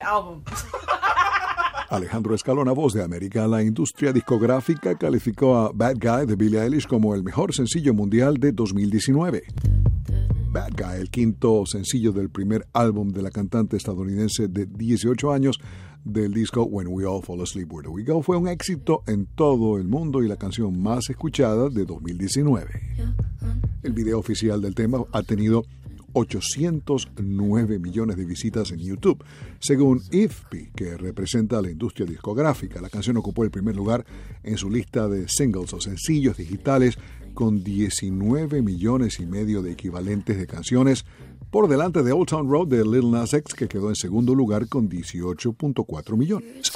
album. Alejandro Escalona, voz de América. La industria discográfica calificó a Bad Guy de Billie Eilish como el mejor sencillo mundial de 2019. Bad Guy, el quinto sencillo del primer álbum de la cantante estadounidense de 18 años del disco When We All Fall Asleep Where Do We Go, fue un éxito en todo el mundo y la canción más escuchada de 2019. El video oficial del tema ha tenido 809 millones de visitas en YouTube. Según IFPI, que representa a la industria discográfica, la canción ocupó el primer lugar en su lista de singles o sencillos digitales con 19 millones y medio de equivalentes de canciones, por delante de Old Town Road de Little Nas X, que quedó en segundo lugar con 18.4 millones.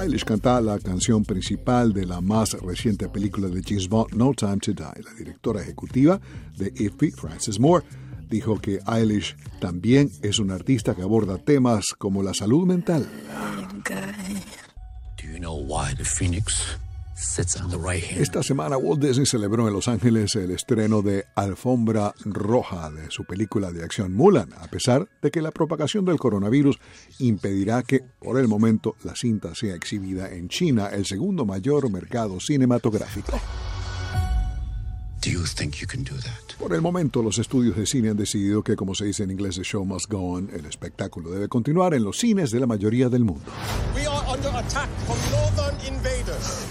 Eilish canta la canción principal de la más reciente película de James Bond, No Time to Die. La directora ejecutiva de IFPI, Frances Moore, dijo que Eilish también es una artista que aborda temas como la salud mental. Do you know why the phoenix sits on the right hand? Esta semana Walt Disney celebró en Los Ángeles el estreno de Alfombra Roja de su película de acción Mulan, a pesar de que la propagación del coronavirus impedirá que, por el momento, la cinta sea exhibida en China, el segundo mayor mercado cinematográfico. Do you think you can do that? Por el momento, los estudios de cine han decidido que, como se dice en inglés, the show must go on, el espectáculo debe continuar en los cines de la mayoría del mundo. We are under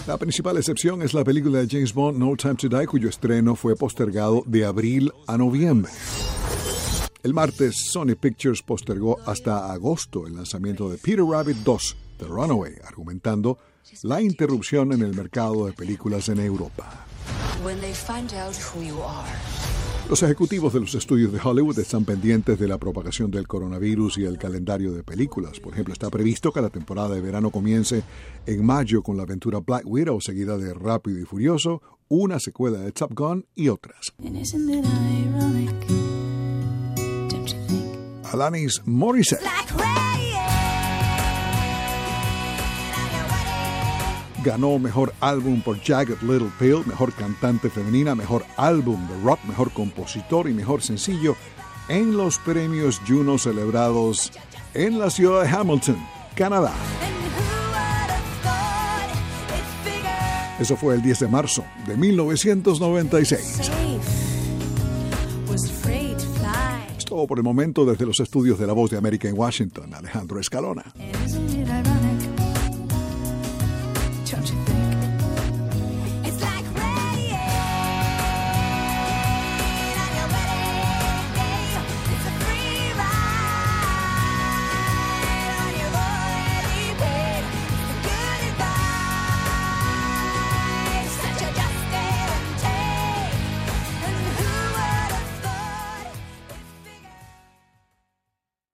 La principal excepción es la película de James Bond No Time to Die, cuyo estreno fue postergado de abril a noviembre. El martes, Sony Pictures postergó hasta agosto el lanzamiento de Peter Rabbit 2, The Runaway, argumentando la interrupción en el mercado de películas en Europa. Los ejecutivos de los estudios de Hollywood están pendientes de la propagación del coronavirus y el calendario de películas. Por ejemplo, está previsto que la temporada de verano comience en mayo con la aventura Black Widow, seguida de Rápido y Furioso, una secuela de Top Gun y otras. Alanis Morissette ganó mejor álbum por Jagged Little Pill, mejor cantante femenina, mejor álbum de rock, mejor compositor y mejor sencillo en los premios Juno celebrados en la ciudad de Hamilton, Canadá. Eso fue el 10 de marzo de 1996. Safe. Was afraid to fly. Es todo por el momento desde los estudios de La Voz de América en Washington, Alejandro Escalona.